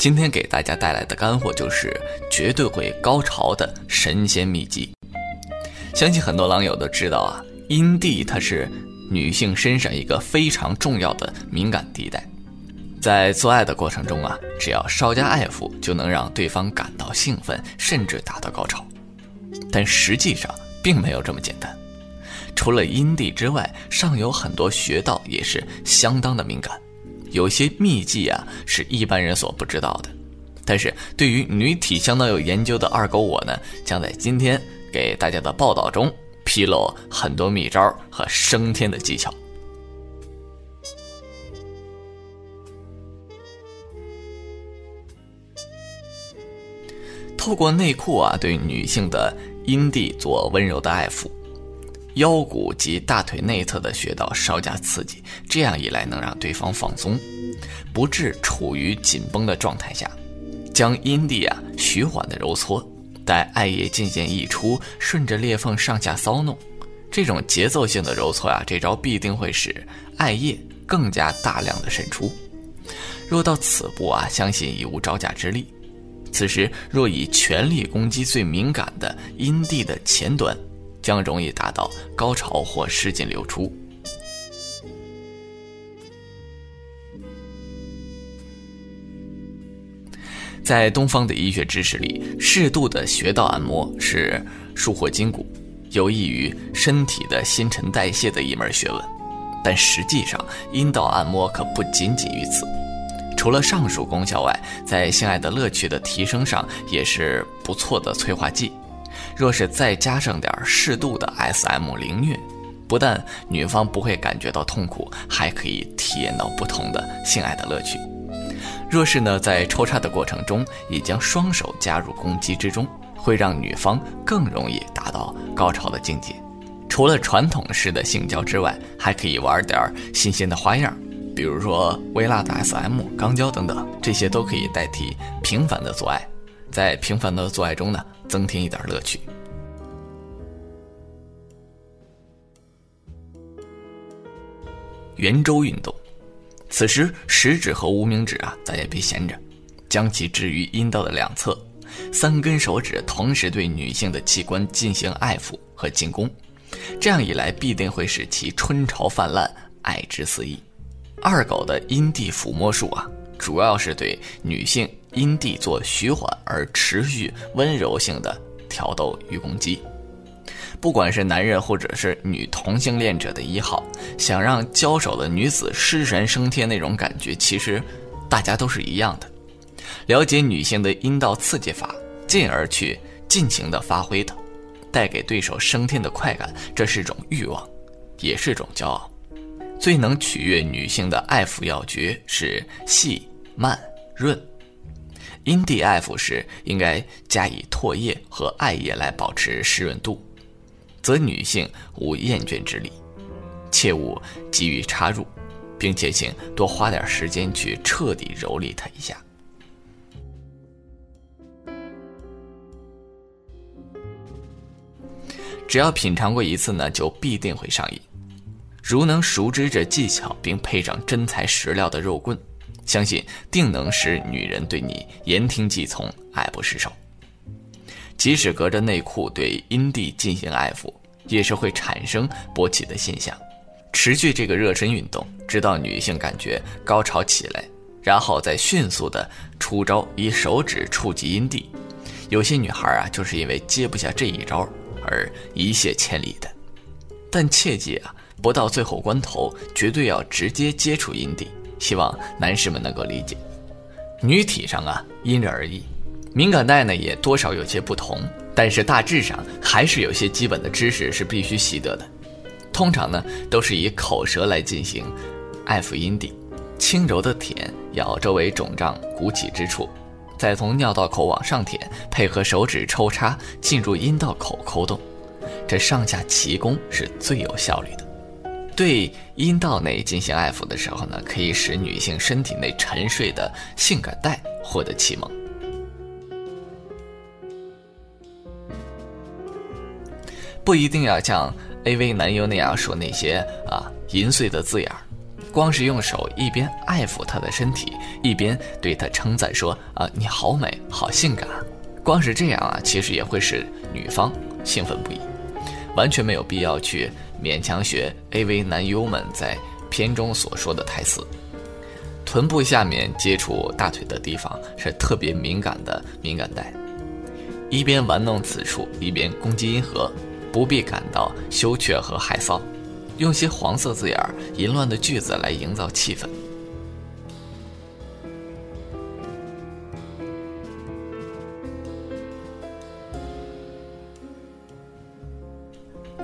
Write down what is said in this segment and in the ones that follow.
今天给大家带来的干货就是绝对会高潮的神仙秘籍。相信很多狼友都知道啊，阴蒂它是女性身上一个非常重要的敏感地带，在做爱的过程中啊，只要稍加爱抚，就能让对方感到兴奋，甚至达到高潮。但实际上并没有这么简单，除了阴蒂之外，尚有很多穴道也是相当的敏感。有些秘技啊，是一般人所不知道的。但是对于女体相当有研究的二狗我呢，将在今天给大家的报道中披露很多秘招和升天的技巧。透过内裤啊，对女性的阴蒂做温柔的爱抚。腰骨及大腿内侧的穴道稍加刺激，这样一来能让对方放松，不致处于紧绷的状态下。将阴蒂啊徐缓的揉搓，待艾叶渐渐溢出，顺着裂缝上下搔弄。这种节奏性的揉搓啊，这招必定会使艾叶更加大量的渗出。若到此步啊，相信已无招架之力。此时若以全力攻击最敏感的阴蒂的前端。将容易达到高潮或失禁流出。在东方的医学知识里，适度的穴道按摩是舒活筋骨、有益于身体的新陈代谢的一门学问。但实际上，阴道按摩可不仅仅于此。除了上述功效外，在性爱的乐趣的提升上，也是不错的催化剂。若是再加上点适度的 S.M 凌虐，不但女方不会感觉到痛苦，还可以体验到不同的性爱的乐趣。若是呢，在抽插的过程中，已将双手加入攻击之中，会让女方更容易达到高潮的境界。除了传统式的性交之外，还可以玩点新鲜的花样，比如说微辣的 S.M、肛交等等，这些都可以代替平凡的做爱。在平凡的做爱中呢。增添一点乐趣。圆周运动，此时食指和无名指啊，咱也别闲着，将其置于阴道的两侧，三根手指同时对女性的器官进行爱抚和进攻，这样一来必定会使其春潮泛滥，爱之肆意。二狗的阴蒂抚摸术啊，主要是对女性。阴蒂做徐缓而持续温柔性的挑逗与攻击，不管是男人或者是女同性恋者的一号，想让交手的女子失神升天那种感觉，其实大家都是一样的。了解女性的阴道刺激法，进而去尽情的发挥它，带给对手升天的快感，这是种欲望，也是种骄傲。最能取悦女性的爱抚要诀是细、慢、润。阴蒂爱抚时，应该加以唾液和艾叶来保持湿润度，则女性无厌倦之力。切勿急于插入，并且请多花点时间去彻底蹂躏它一下。只要品尝过一次呢，就必定会上瘾。如能熟知这技巧，并配上真材实料的肉棍。相信定能使女人对你言听计从、爱不释手。即使隔着内裤对阴蒂进行爱抚，也是会产生勃起的现象。持续这个热身运动，直到女性感觉高潮起来，然后再迅速的出招，以手指触及阴蒂。有些女孩啊，就是因为接不下这一招而一泻千里的。但切记啊，不到最后关头，绝对要直接接触阴蒂。希望男士们能够理解，女体上啊因人而异，敏感带呢也多少有些不同，但是大致上还是有些基本的知识是必须习得的。通常呢都是以口舌来进行爱抚阴蒂，轻柔的舔，咬周围肿胀鼓起之处，再从尿道口往上舔，配合手指抽插进入阴道口抠动，这上下齐攻是最有效率的。对阴道内进行爱抚的时候呢，可以使女性身体内沉睡的性感带获得启蒙。不一定要像 AV 男优那样说那些啊淫碎的字眼儿，光是用手一边爱抚她的身体，一边对她称赞说啊你好美好性感，光是这样啊，其实也会使女方兴奋不已，完全没有必要去勉强学 AV 男优们在片中所说的台词。臀部下面接触大腿的地方是特别敏感的敏感带，一边玩弄此处，一边攻击阴核。不必感到羞怯和害臊，用些黄色字眼儿、淫乱的句子来营造气氛。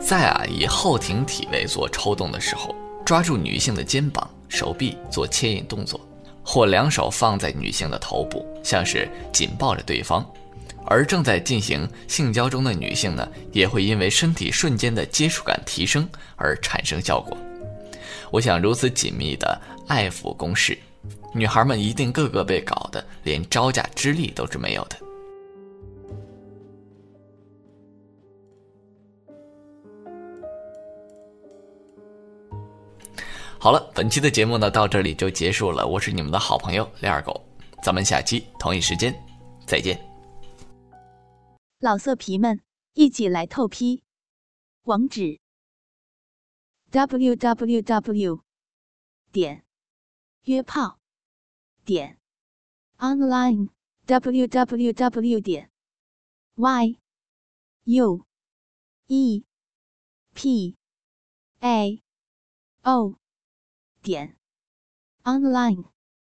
在啊以后庭体位做抽动的时候，抓住女性的肩膀、手臂做牵引动作，或两手放在女性的头部，像是紧抱着对方。而正在进行性交中的女性呢，也会因为身体瞬间的接触感提升而产生效果。我想，如此紧密的爱抚攻势，女孩们一定个个被搞得连招架之力都是没有的。好了，本期的节目呢到这里就结束了。我是你们的好朋友李二狗，咱们下期同一时间再见。老色皮们，一起来透批！网址：w w w 点约炮点 online w w w 点 y u e p a o 点 online。